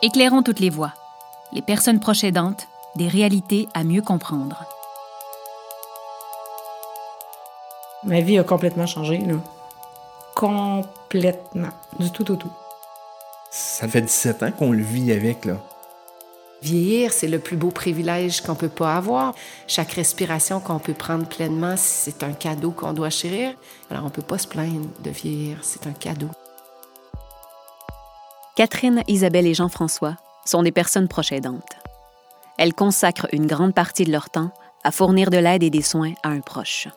Éclairons toutes les voies. Les personnes proches aidantes, des réalités à mieux comprendre. Ma vie a complètement changé, là. Complètement. Du tout au tout. Ça fait 17 ans qu'on le vit avec, là. Vieillir, c'est le plus beau privilège qu'on peut pas avoir. Chaque respiration qu'on peut prendre pleinement, c'est un cadeau qu'on doit chérir. Alors on peut pas se plaindre de vieillir, c'est un cadeau. Catherine, Isabelle et Jean-François sont des personnes proches aidantes. Elles consacrent une grande partie de leur temps à fournir de l'aide et des soins à un proche.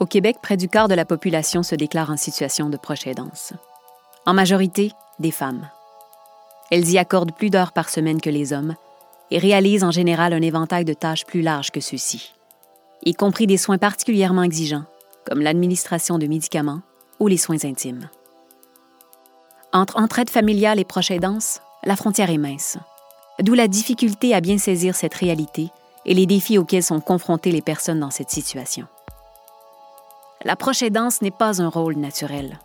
Au Québec, près du quart de la population se déclare en situation de proche aidance. En majorité, des femmes. Elles y accordent plus d'heures par semaine que les hommes et réalisent en général un éventail de tâches plus large que ceux-ci, y compris des soins particulièrement exigeants, comme l'administration de médicaments ou les soins intimes. Entre entraide familiale et proche aidance, la frontière est mince. D'où la difficulté à bien saisir cette réalité et les défis auxquels sont confrontées les personnes dans cette situation. La proche aidance n'est pas un rôle naturel.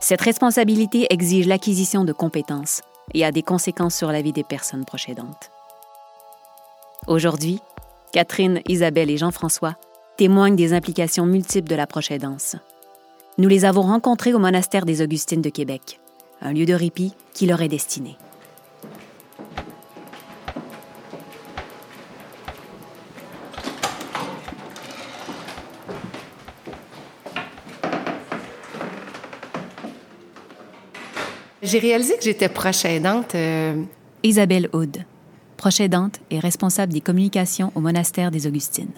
Cette responsabilité exige l'acquisition de compétences et a des conséquences sur la vie des personnes proches aidantes. Aujourd'hui, Catherine, Isabelle et Jean-François témoignent des implications multiples de la proche aidance. Nous les avons rencontrés au monastère des Augustines de Québec, un lieu de répit qui leur est destiné. J'ai réalisé que j'étais proche aidante. euh, Isabelle Aude, proche aidante et responsable des communications au monastère des Augustines.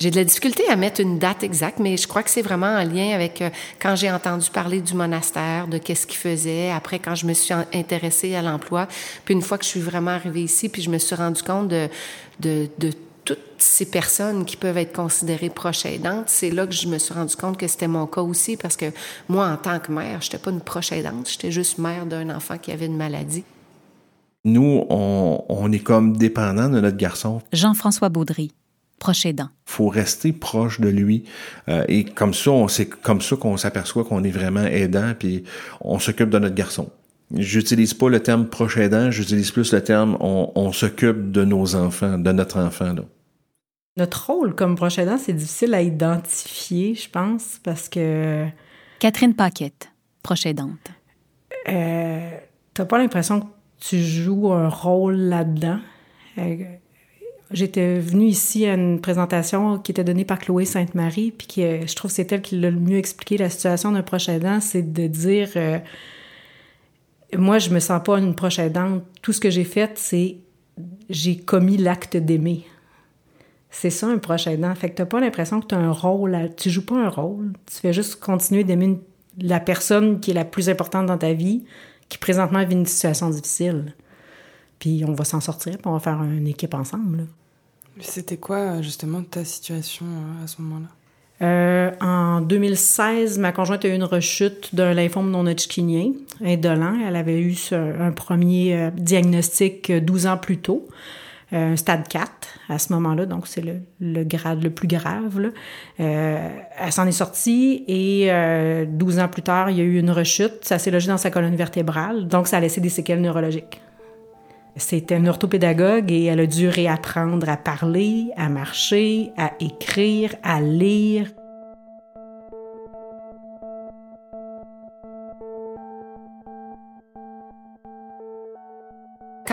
J'ai de la difficulté à mettre une date exacte, mais je crois que c'est vraiment en lien avec euh, quand j'ai entendu parler du monastère, de qu'est-ce qu'il faisait. Après, quand je me suis intéressée à l'emploi, puis une fois que je suis vraiment arrivée ici, puis je me suis rendu compte de, de, de toutes ces personnes qui peuvent être considérées proches aidantes, c'est là que je me suis rendu compte que c'était mon cas aussi, parce que moi, en tant que mère, j'étais pas une proche aidante, j'étais juste mère d'un enfant qui avait une maladie. Nous, on, on est comme dépendant de notre garçon. Jean-François Baudry, proche aidant. faut rester proche de lui Euh, et comme ça on c'est comme ça qu'on s'aperçoit qu'on est vraiment aidant puis on s'occupe de notre garçon j'utilise pas le terme proche aidant j'utilise plus le terme on, on s'occupe de nos enfants de notre enfant là. Notre rôle comme proche aidant, c'est difficile à identifier, je pense, parce que Catherine Paquette, proche aidante. euh, t'as pas l'impression que tu joues un rôle là-dedans? Euh, J'étais venue ici à une présentation qui était donnée par Chloé Sainte-Marie, puis qui, euh, je trouve c'est elle qui l'a le mieux expliqué la situation d'un proche aidant, c'est de dire euh, moi, je me sens pas une proche aidante. Tout ce que j'ai fait, c'est j'ai commis l'acte d'aimer. C'est ça, un proche aidant. Fait que t'as pas l'impression que tu as un rôle. Tu joues pas un rôle. Tu fais juste continuer d'aimer la personne qui est la plus importante dans ta vie, qui présentement vit une situation difficile. Puis on va s'en sortir, puis on va faire une équipe ensemble. C'était quoi, justement, ta situation euh, à ce moment-là? Euh, en 2016, ma conjointe a eu une rechute d'un lymphome non hodgkinien indolent. Elle avait eu un premier euh, diagnostic euh, 12 ans plus tôt, euh, un stade 4 à ce moment-là, donc c'est le, le grade le plus grave. là. Euh, elle s'en est sortie et euh, 12 ans plus tard, il y a eu une rechute. Ça s'est logé dans sa colonne vertébrale, donc ça a laissé des séquelles neurologiques. C'était une orthopédagogue et elle a dû réapprendre à parler, à marcher, à écrire, à lire.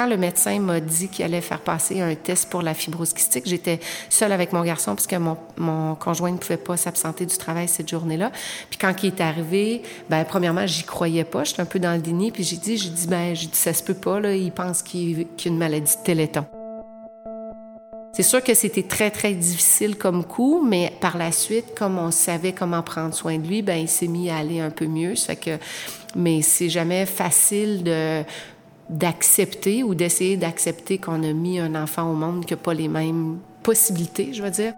Le médecin m'a dit qu'il allait faire passer un test pour la fibrose kystique, j'étais seule avec mon garçon parce que mon, mon conjoint ne pouvait pas s'absenter du travail cette journée-là. Puis quand il est arrivé, ben premièrement, j'y croyais pas, j'étais un peu dans le déni, puis j'ai dit, j'ai dit, ben, ça se peut pas, là, il pense qu'il qu'il a une maladie de téléthon. C'est sûr que c'était très, très difficile comme coup, mais par la suite, comme on savait comment prendre soin de lui, ben il s'est mis à aller un peu mieux. Ça fait que, mais c'est jamais facile de d'accepter ou d'essayer d'accepter qu'on a mis un enfant au monde qui n'a pas les mêmes possibilités, je veux dire.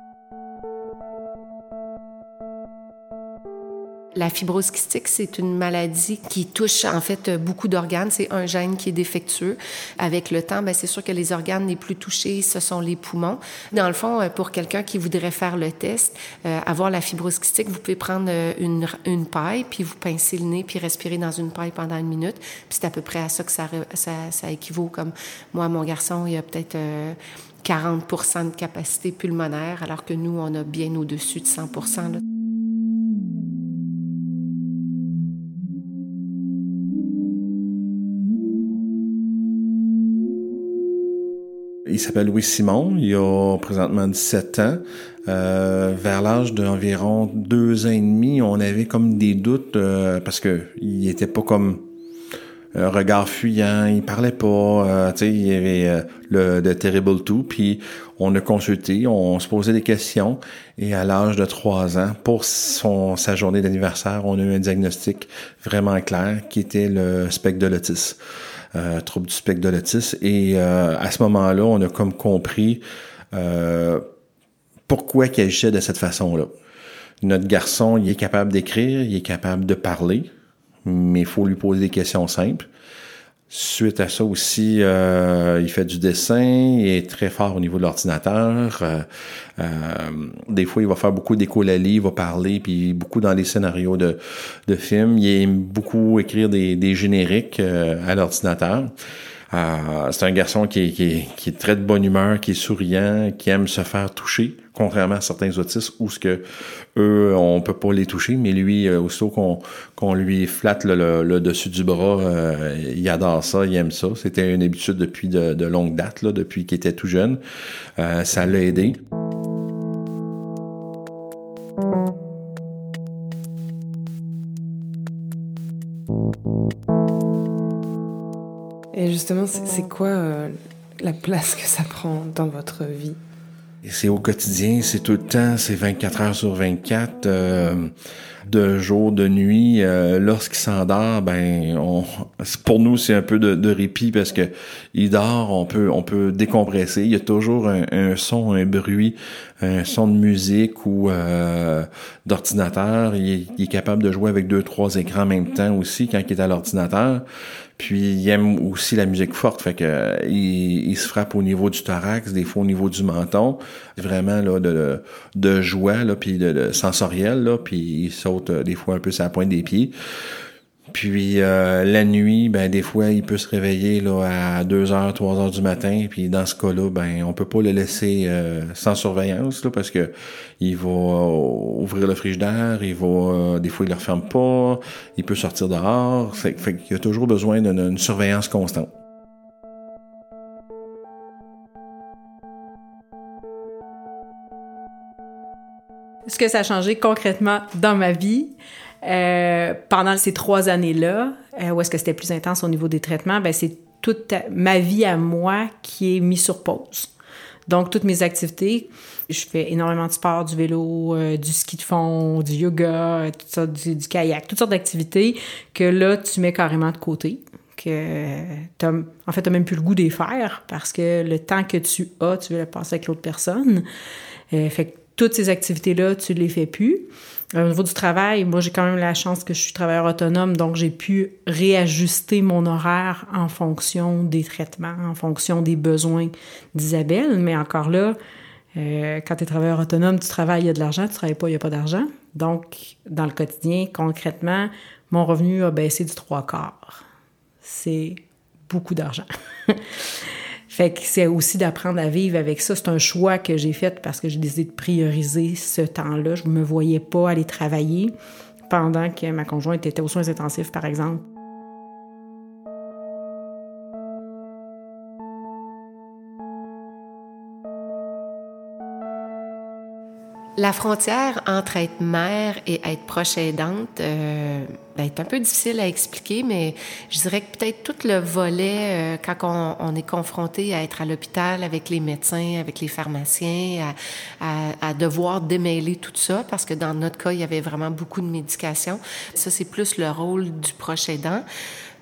La fibrose kystique, c'est une maladie qui touche en fait beaucoup d'organes. C'est un gène qui est défectueux. Avec le temps, ben, c'est sûr que les organes les plus touchés, ce sont les poumons. Dans le fond, euh, pour quelqu'un qui voudrait faire le test, euh, avoir la fibrose kystique, vous pouvez prendre euh, une, une, paille, puis vous pincez le nez, puis respirer dans une paille pendant une minute. C'est à peu près à ça que ça, ça, ça équivaut. Comme moi, mon garçon, il a peut-être... 40% de capacité pulmonaire, alors que nous, on a bien au-dessus de 100 là. Il s'appelle Louis Simon, il a présentement 17 ans. Euh, vers l'âge d'environ deux ans et demi, on avait comme des doutes euh, parce que il était pas comme un regard fuyant, il parlait pas, euh, tu sais, il y avait euh, le de Terrible Two, puis on a consulté, on se posait des questions, et à l'âge de trois ans, pour son, sa journée d'anniversaire, on a eu un diagnostic vraiment clair qui était le spectre de l'autisme. Euh, trouble du spectre de l'autisme. Et euh, à ce moment-là, on a comme compris euh, pourquoi il agissait de cette façon-là. Notre garçon, il est capable d'écrire, il est capable de parler, mais il faut lui poser des questions simples. Suite à ça aussi, euh, il fait du dessin, il est très fort au niveau de l'ordinateur. Euh, euh, des fois, il va faire beaucoup d'écolalie, il va parler, puis beaucoup dans les scénarios de, de films. Il aime beaucoup écrire des, des génériques à l'ordinateur. Euh, c'est un garçon qui est, très de bonne humeur, qui est souriant, qui aime se faire toucher, contrairement à certains autistes où ce que eux, on peut pas les toucher, mais lui, euh, aussitôt qu'on qu'on lui flatte le, dessus du bras, euh, il adore ça, il aime ça. C'était une habitude depuis de, de longue date, là, depuis qu'il était tout jeune. Euh, ça l'a aidé. Et justement, c'est quoi euh, la place que ça prend dans votre vie? C'est au quotidien, c'est tout le temps, c'est 24 heures sur 24, euh, de jour, de nuit. Euh, Lorsqu'il s'endort, ben, on, pour nous c'est un peu de, répit parce que il dort, on peut, on peut décompresser. Il y a toujours un, un son, un bruit, un son de musique ou euh, d'ordinateur. Il, il, est capable de jouer avec deux, trois écrans en même temps aussi quand il est à l'ordinateur. Puis il aime aussi la musique forte, fait que il, il, se frappe au niveau du thorax, des fois au niveau du menton, vraiment là de, de joie là, puis de, de sensoriel là, puis il saute euh, des fois un peu sur la pointe des pieds. Puis euh, la nuit, ben des fois, il peut se réveiller là, à 2 heures, 3 heures du matin. Puis dans ce cas-là, ben on peut pas le laisser euh, sans surveillance là, parce que il va euh, ouvrir le frigidaire, il va des fois il le referme pas, il peut sortir dehors. Fait, fait qu'il y a toujours besoin d'une surveillance constante. Ce que ça a changé concrètement dans ma vie, euh, pendant ces trois années-là, euh, où est-ce que c'était plus intense au niveau des traitements, ben c'est toute ma vie à moi qui est mise sur pause. Donc, toutes mes activités, je fais énormément de sport, du vélo, euh, du ski de fond, du yoga, tout ça, du, kayak, toutes sortes d'activités que là, tu mets carrément de côté. Que en fait, tu même plus le goût d'y faire parce que le temps que tu as, tu veux le passer avec l'autre personne. Toutes ces activités-là, tu les fais plus. Au niveau du travail, moi, j'ai quand même la chance que je suis travailleur autonome, donc j'ai pu réajuster mon horaire en fonction des traitements, en fonction des besoins d'Isabelle. Mais encore là, euh, quand tu es travailleur autonome, tu travailles, il y a de l'argent, tu travailles pas, il n'y a pas d'argent. Donc, dans le quotidien, concrètement, mon revenu a baissé du trois quarts. C'est beaucoup d'argent. Fait que c'est aussi d'apprendre à vivre avec ça. C'est un choix que j'ai fait parce que j'ai décidé de prioriser ce temps-là. Je ne me voyais pas aller travailler pendant que ma conjointe était aux soins intensifs, par exemple. La frontière entre être mère et être proche aidante euh, ben, est un peu difficile à expliquer, mais je dirais que peut-être tout le volet, euh, quand on, est confronté à être à l'hôpital avec les médecins, avec les pharmaciens, à, à, à, devoir démêler tout ça, parce que dans notre cas, il y avait vraiment beaucoup de médication. Ça, c'est plus le rôle du proche aidant.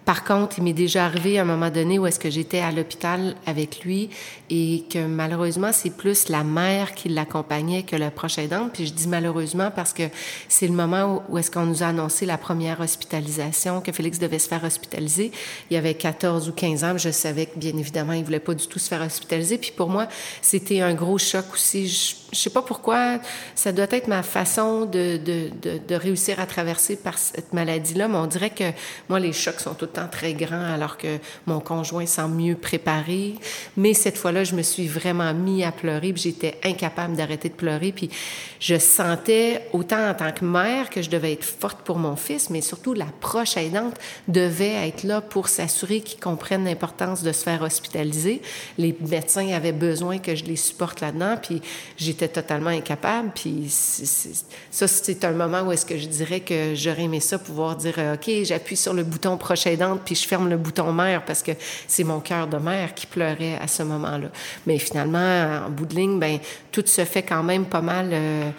Par contre, il m'est déjà arrivé à un moment donné où est-ce que j'étais à l'hôpital avec lui et que malheureusement, c'est plus la mère qui l'accompagnait que le proche aidant. Puis je dis malheureusement parce que c'est le moment où, est-ce qu'on nous a annoncé la première hospitalisation, que Félix devait se faire hospitaliser. Il avait 14 ou 15 ans, je savais que bien évidemment, il voulait pas du tout se faire hospitaliser. Puis pour moi, c'était un gros choc aussi. Je, sais pas pourquoi, ça doit être ma façon de, de, de, de réussir à traverser par cette maladie-là, mais on dirait que moi, les chocs sont tout le très grands alors que mon conjoint semble mieux préparé. Mais cette fois-là, je me suis vraiment mis à pleurer, puis j'étais incapable d'arrêter de pleurer, puis je sentais, autant en tant que mère, que je devais être forte pour mon fils, mais surtout la proche aidante devait être là pour s'assurer qu'il comprenne l'importance de se faire hospitaliser. Les médecins avaient besoin que je les supporte là-dedans, puis j'étais totalement incapable. Puis ça, c'est un moment où est-ce que je dirais que j'aurais aimé ça, pouvoir dire, euh, OK, j'appuie sur le bouton proche puis je ferme le bouton mère parce que c'est mon cœur de mère qui pleurait à ce moment-là. Mais finalement, en bout de ligne, ben tout se fait quand même pas mal. Euh,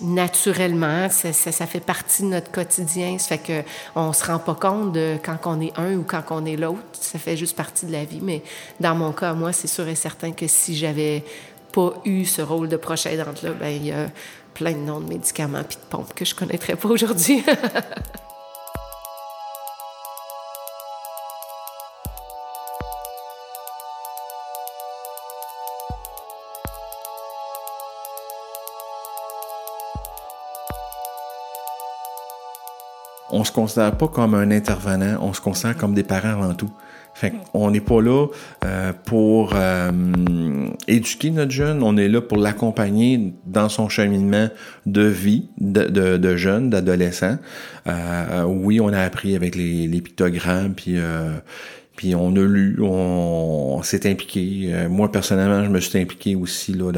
naturellement, ça, fait partie de notre quotidien. Ça fait que on se rend pas compte de quand on est un ou quand on est l'autre. Ça fait juste partie de la vie. Mais dans mon cas, moi, c'est sûr et certain que si j'avais pas eu ce rôle de proche aidante là, ben il y a plein de noms de médicaments puis de pompes que je connaîtrais pas aujourd'hui. on se considère pas comme un intervenant, on se considère comme des parents avant tout. Fait on n'est pas là euh, pour euh, éduquer notre jeune, on est là pour l'accompagner dans son cheminement de vie de, de, de jeune, d'adolescent. Euh, oui, on a appris avec les, les puis puis on a lu, on, s'est impliqué. moi personnellement, je me suis impliqué aussi là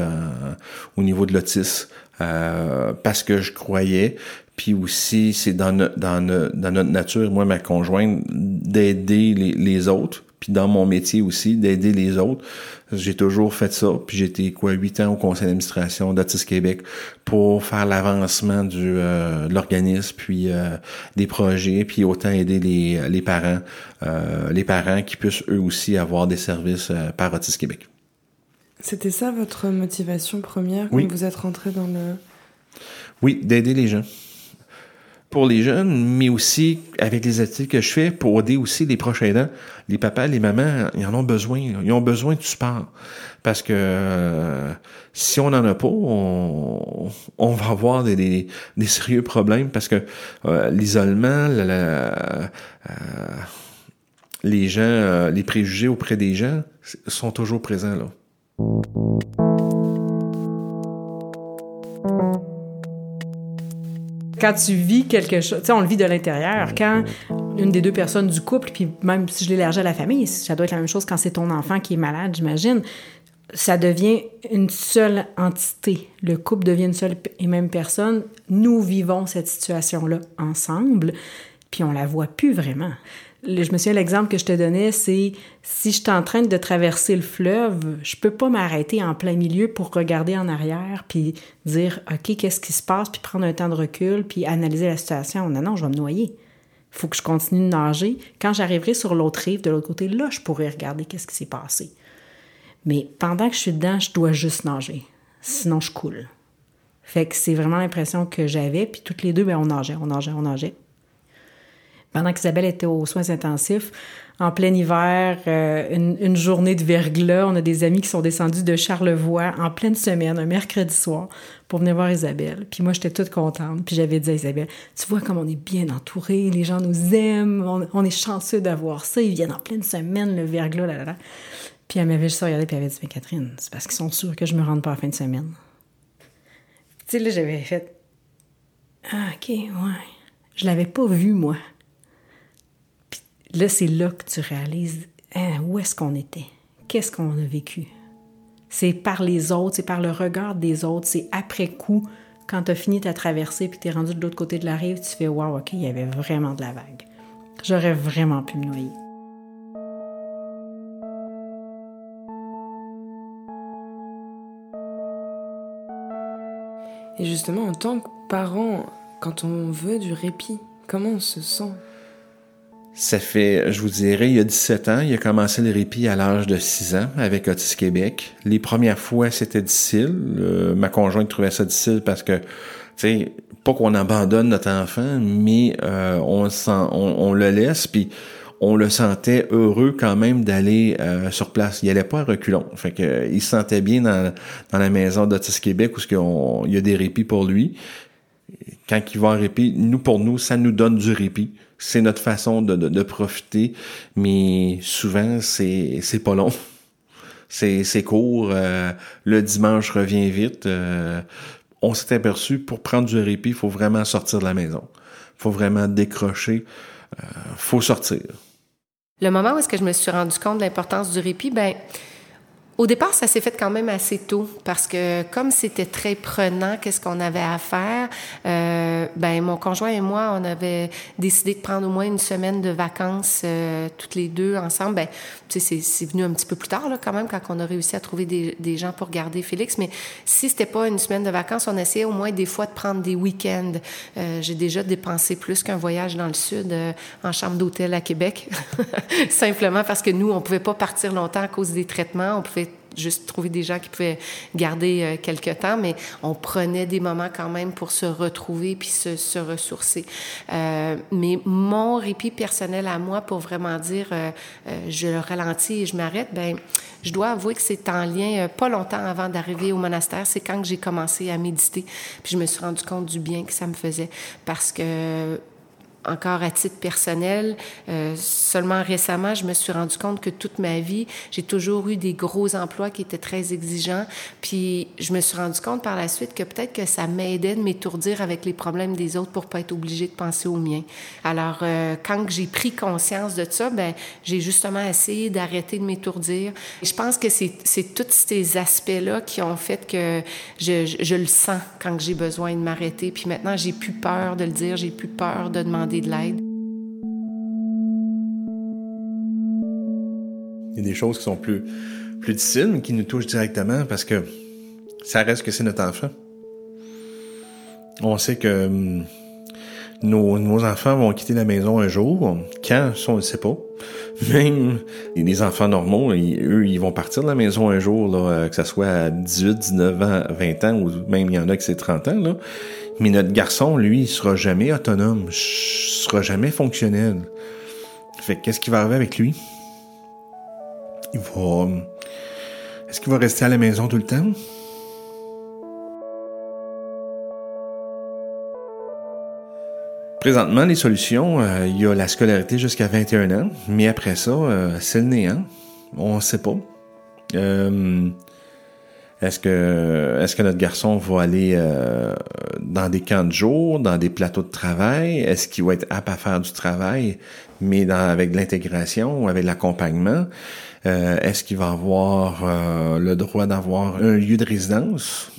au niveau de l'autisme. Parce que je croyais, puis aussi, c'est dans, dans, dans, notre nature, moi, ma conjointe, d'aider les, les, autres. Puis dans mon métier aussi, d'aider les autres. J'ai toujours fait ça. Puis j'étais quoi, huit ans au conseil d'administration d'Autisme Québec pour faire l'avancement du euh, de l'organisme, puis euh, des projets, puis autant aider les, les parents, euh, les parents qui puissent eux aussi avoir des services par Autisme Québec. C'était ça votre motivation première quand vous êtes rentré dans le... Oui, d'aider les gens pour les jeunes, mais aussi avec les activités que je fais pour aider aussi les proches aidants. Les papas, les mamans, ils en ont besoin. Ils ont besoin du sport. Parce que euh, si on n'en a pas, on, on, va avoir des, des, des, sérieux problèmes parce que euh, l'isolement, euh, les gens, les préjugés auprès des gens sont toujours présents là. Quand tu vis quelque chose, tu sais, on le vit de l'intérieur. Quand une des deux personnes du couple, puis même si je l'élargis à la famille, ça doit être la même chose quand c'est ton enfant qui est malade, j'imagine, ça devient une seule entité. Le couple devient une seule et même personne. Nous vivons cette situation-là ensemble, puis on la voit plus vraiment je me souviens, l'exemple que je te donnais, c'est si je suis en train de traverser le fleuve, je peux pas m'arrêter en plein milieu pour regarder en arrière puis dire OK, qu'est-ce qui se passe, puis prendre un temps de recul, puis analyser la situation. Non, non, je vais me noyer. Faut que je continue de nager. Quand j'arriverai sur l'autre rive, de l'autre côté, là, je pourrai regarder qu'est-ce qui s'est passé. Mais pendant que je suis dedans, je dois juste nager. Sinon, je coule. Fait que c'est vraiment l'impression que j'avais. Puis toutes les deux, ben, on nageait, on nageait, on nageait pendant qu'Isabelle était aux soins intensifs, en plein hiver, euh, une, journée de verglas, on a des amis qui sont descendus de Charlevoix en pleine semaine, un mercredi soir, pour venir voir Isabelle. Puis moi, j'étais toute contente. Puis j'avais dit à Isabelle, tu vois comme on est bien entouré, les gens nous aiment, on, est chanceux d'avoir ça, ils viennent en pleine semaine, le verglas, là, là, là. Puis elle m'avait juste regardé, puis elle avait dit, mais Catherine, c'est parce qu'ils sont sûrs que je me rende pas à la fin de semaine. Tu sais, là, j'avais fait, ah, ok, ouais. Je l'avais pas vu, moi. Là, c'est là que tu réalises hein, où est-ce qu'on était, qu'est-ce qu'on a vécu? C'est par les autres, c'est par le regard des autres, c'est après coup, quand tu as fini ta traversée puis tu es rendu de l'autre côté de la rive, tu fais Waouh, OK, il y avait vraiment de la vague. J'aurais vraiment pu me noyer. Et justement, en tant que parent, quand on veut du répit, comment on se sent? Ça fait, je vous dirais, il y a 17 ans, il a commencé le répit à l'âge de 6 ans avec Autis Québec. Les premières fois, c'était difficile. Euh, ma conjointe trouvait ça difficile parce que, tu sais, pas qu'on abandonne notre enfant, mais euh, on, le laisse, puis on le sentait heureux quand même d'aller euh, sur place. Il allait pas à reculons. Fait que il se sentait bien dans, dans la maison d'Autis Québec où il y a des répits pour lui. Quand il va en répit, nous pour nous, ça nous donne du répit. C'est notre façon de, de, profiter, mais souvent c'est c'est pas long. C'est c'est court. Euh, le dimanche revient vite. Euh, on s'est aperçu pour prendre du répit, il faut vraiment sortir de la maison. Faut vraiment décrocher. Euh, faut sortir. Le moment où est-ce que je me suis rendu compte de l'importance du répit, ben au départ, ça s'est fait quand même assez tôt parce que comme c'était très prenant, qu'est-ce qu'on avait à faire, euh, ben mon conjoint et moi, on avait décidé de prendre au moins une semaine de vacances euh, toutes les deux ensemble. Ben, tu sais, c'est venu un petit peu plus tard là, quand même quand on a réussi à trouver des, des gens pour garder Félix. Mais si c'était pas une semaine de vacances, on essayait au moins des fois de prendre des week-ends. Euh, J'ai déjà dépensé plus qu'un voyage dans le sud euh, en chambre d'hôtel à Québec, simplement parce que nous, on pouvait pas partir longtemps à cause des traitements. Juste trouver des gens qui pouvaient garder euh, quelques temps, mais on prenait des moments quand même pour se retrouver puis se, se ressourcer. Euh, mais mon répit personnel à moi, pour vraiment dire euh, euh je ralentis et je m'arrête, ben je dois avouer que c'est en lien euh, pas longtemps avant d'arriver au monastère. C'est quand j'ai commencé à méditer, puis je me suis rendu compte du bien que ça me faisait parce que encore à titre personnel, euh, seulement récemment, je me suis rendu compte que toute ma vie, j'ai toujours eu des gros emplois qui étaient très exigeants. Puis je me suis rendu compte par la suite que peut-être que ça m'aidait de m'étourdir avec les problèmes des autres pour pas être obligée de penser aux miens. Alors euh, quand j'ai pris conscience de ça, ben j'ai justement essayé d'arrêter de m'étourdir. Je pense que c'est tous ces aspects-là qui ont fait que je, je, je le sens quand j'ai besoin de m'arrêter. Puis maintenant, j'ai plus peur de le dire, j'ai plus peur de demander de l'aide. Il y a des choses qui sont plus, plus difficiles, mais qui nous touchent directement parce que ça reste que c'est notre enfant. On sait que hum, nos, enfants vont quitter la maison un jour. Quand, on ne sait pas. Même les enfants normaux, eux, ils vont partir de la maison un jour, là, euh, que ce soit à 18, 19 ans, 20 ans, ou même il y en a qui c'est 30 ans. Là. Mais notre garçon, lui, il sera jamais autonome, il sera jamais fonctionnel. Fait qu'est-ce qui va arriver avec lui? Il va... Est-ce qu'il va rester à la maison tout le temps? Présentement, les solutions, euh, il y a la scolarité jusqu'à 21 ans, mais après ça, euh, c'est le néant. On ne sait pas. Euh, est-ce que est-ce que notre garçon va aller euh, dans des camps de jour, dans des plateaux de travail? Est-ce qu'il va être apte à faire du travail, mais avec de l'intégration, avec l'accompagnement? Euh, Est-ce qu'il va avoir euh, le droit d'avoir un lieu de résidence?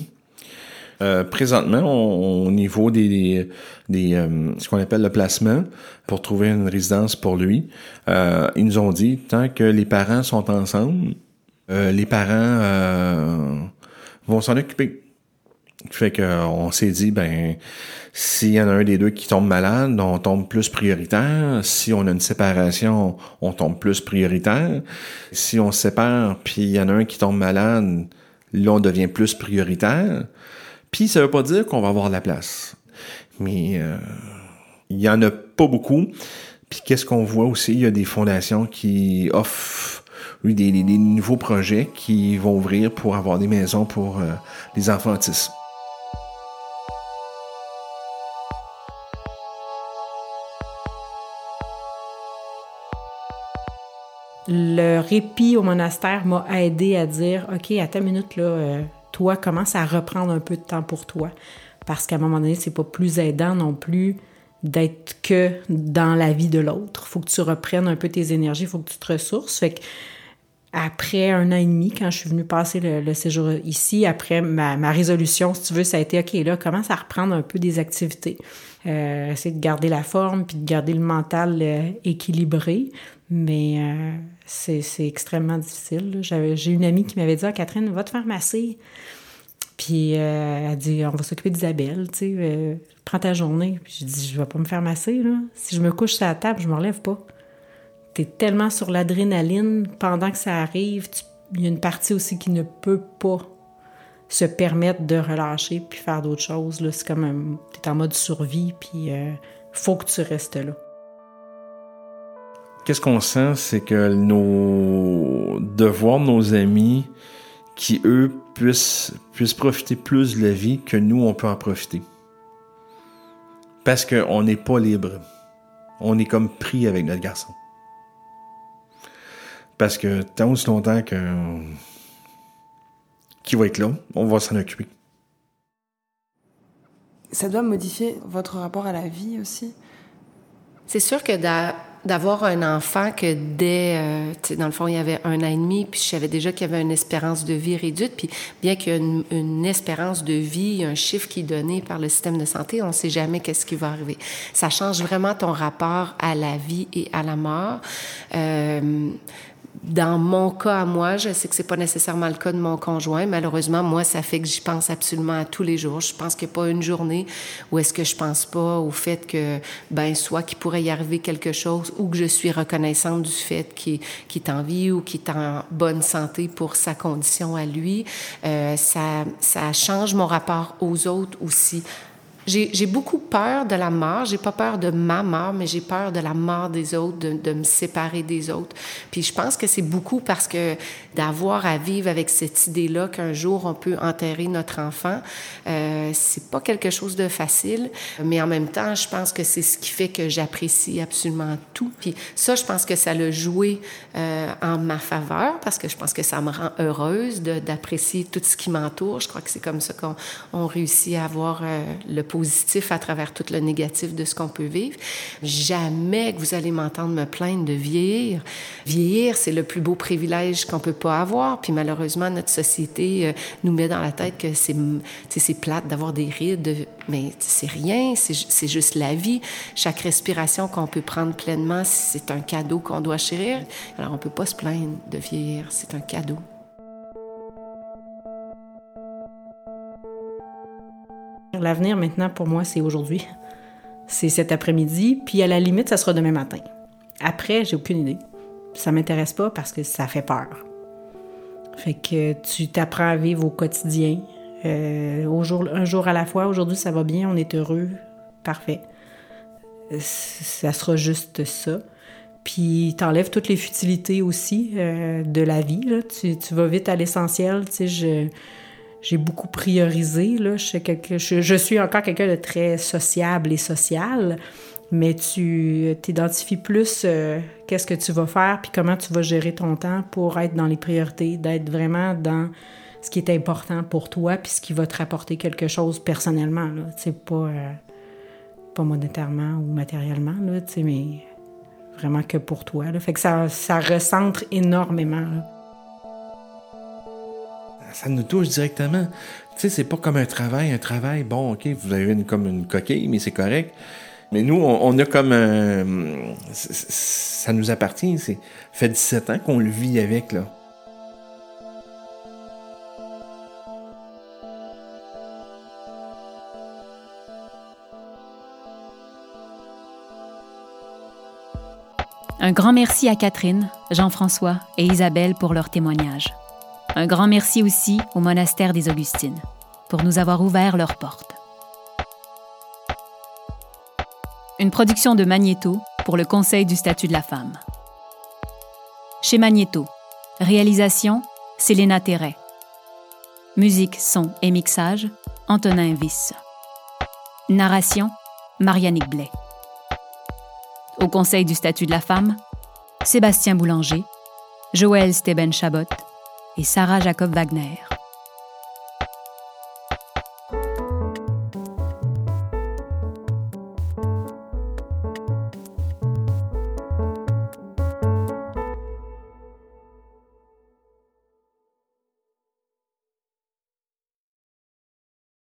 Présentement, au niveau des, des, ce qu'on appelle le placement pour trouver une résidence pour lui, ils nous ont dit tant que les parents sont ensemble, les parents vont s'en occuper. Fait que on s'est dit ben s'il y en a un des deux qui tombe malade, on tombe plus prioritaire. Si on a une séparation, on tombe plus prioritaire. Si on sépare, puis il y en a un qui tombe malade, là on devient plus prioritaire. Puis ça veut pas dire qu'on va avoir de la place. Mais euh, il y en a pas beaucoup. Puis qu'est-ce qu'on voit aussi, il y a des fondations qui offrent des, nouveaux projets qui vont ouvrir pour avoir des maisons pour euh, les enfants autistes. Le répit au monastère m'a aidé à dire OK, à ta minute, là, euh, toi, commence à reprendre un peu de temps pour toi? Parce qu'à un moment donné, c'est pas plus aidant non plus d'être que dans la vie de l'autre. Faut que tu reprennes un peu tes énergies, faut que tu te ressources. Après un an et demi, quand je suis venue passer le, séjour ici, après ma, résolution, si tu veux, ça a été OK, là, commence à reprendre un peu des activités. Euh, essayer de garder la forme puis de garder le mental euh, équilibré. Mais euh, c'est extrêmement difficile. J'ai une amie qui m'avait dit ah, Catherine, va te faire masser. Puis euh, elle dit On va s'occuper d'Isabelle, tu sais, prends ta journée. Puis je dis Je vais pas me faire masser, là. Si je me couche sur la table, je me relève pas. Es tellement sur l'adrénaline pendant que ça arrive. Il y a une partie aussi qui ne peut pas se permettre de relâcher puis faire d'autres choses. C'est comme tu es en mode survie, puis euh, faut que tu restes là. Qu'est-ce qu'on sent, c'est que nos devoirs nos amis qui, eux, puissent, puissent profiter plus de la vie que nous, on peut en profiter. Parce qu'on n'est pas libre. On est comme pris avec notre garçon. Parce que tant aussi longtemps que qui va être là, on va s'en occuper. Ça doit modifier votre rapport à la vie aussi. C'est sûr que d'avoir un enfant que dès, euh, dans le fond, il y avait un an et demi, puis je savais déjà qu'il y avait une espérance de vie réduite, puis bien qu'il y ait une, une, espérance de vie, un chiffre qui est donné par le système de santé, on ne sait jamais qu'est-ce qui va arriver. Ça change vraiment ton rapport à la vie et à la mort. Euh, dans mon cas à moi, je sais que c'est pas nécessairement le cas de mon conjoint. Malheureusement, moi, ça fait que j'y pense absolument à tous les jours. Je pense qu'il n'y a pas une journée où est-ce que je pense pas au fait que, ben, soit qu'il pourrait y arriver quelque chose ou que je suis reconnaissante du fait qu'il est en vie ou qu'il est en bonne santé pour sa condition à lui. Euh, ça, ça change mon rapport aux autres aussi. J'ai beaucoup peur de la mort. J'ai pas peur de ma mort, mais j'ai peur de la mort des autres, de, de me séparer des autres. Puis je pense que c'est beaucoup parce que d'avoir à vivre avec cette idée-là qu'un jour on peut enterrer notre enfant, euh, c'est pas quelque chose de facile. Mais en même temps, je pense que c'est ce qui fait que j'apprécie absolument tout. Puis ça, je pense que ça l'a joué euh, en ma faveur parce que je pense que ça me rend heureuse d'apprécier tout ce qui m'entoure. Je crois que c'est comme ça qu'on réussit à avoir euh, le positif à travers tout le négatif de ce qu'on peut vivre. Jamais que vous allez m'entendre me plaindre de vieillir. Vieillir, c'est le plus beau privilège qu'on peut pas avoir. Puis malheureusement, notre société euh, nous met dans la tête que c'est, c'est plate d'avoir des rides, mais c'est rien, c'est, juste la vie. Chaque respiration qu'on peut prendre pleinement, c'est un cadeau qu'on doit chérir. Alors on peut pas se plaindre de vieillir, c'est un cadeau. L'avenir maintenant pour moi, c'est aujourd'hui. C'est cet après-midi, puis à la limite, ça sera demain matin. Après, j'ai aucune idée. Ça m'intéresse pas parce que ça fait peur. Fait que tu t'apprends à vivre au quotidien, euh, un jour à la fois. Aujourd'hui, ça va bien, on est heureux, parfait. Ça sera juste ça. Puis t'enlèves toutes les futilités aussi euh, de la vie. Tu, tu, vas vite à l'essentiel. Tu sais, je, j'ai beaucoup priorisé. Là. Je, suis encore quelqu'un de très sociable et social, mais tu t'identifies plus euh, qu'est-ce que tu vas faire, puis comment tu vas gérer ton temps pour être dans les priorités, d'être vraiment dans ce qui est important pour toi, puis ce qui va te rapporter quelque chose personnellement. C'est pas, euh, pas monétairement ou matériellement, là, mais vraiment que pour toi. Fait que ça, ça recentre énormément. Ça nous touche directement. Tu sais, c'est pas comme un travail. Un travail, bon, OK, vous avez une, comme une coquille, mais c'est correct. Mais nous, on, a comme un... Ça nous appartient. C'est fait 17 ans qu'on le vit avec, là. Un grand merci à Catherine, Jean-François et Isabelle pour leur témoignage. Un grand merci aussi au monastère des Augustines pour nous avoir ouvert leurs portes. Une production de Magnéto pour le Conseil du statut de la femme. Chez Magnéto, réalisation Célena Terret. Musique, son et mixage Antonin Viss. Narration Marianique Blais. Au Conseil du statut de la femme, Sébastien Boulanger, Joël Steben Chabot, et Sarah Jacob Wagner.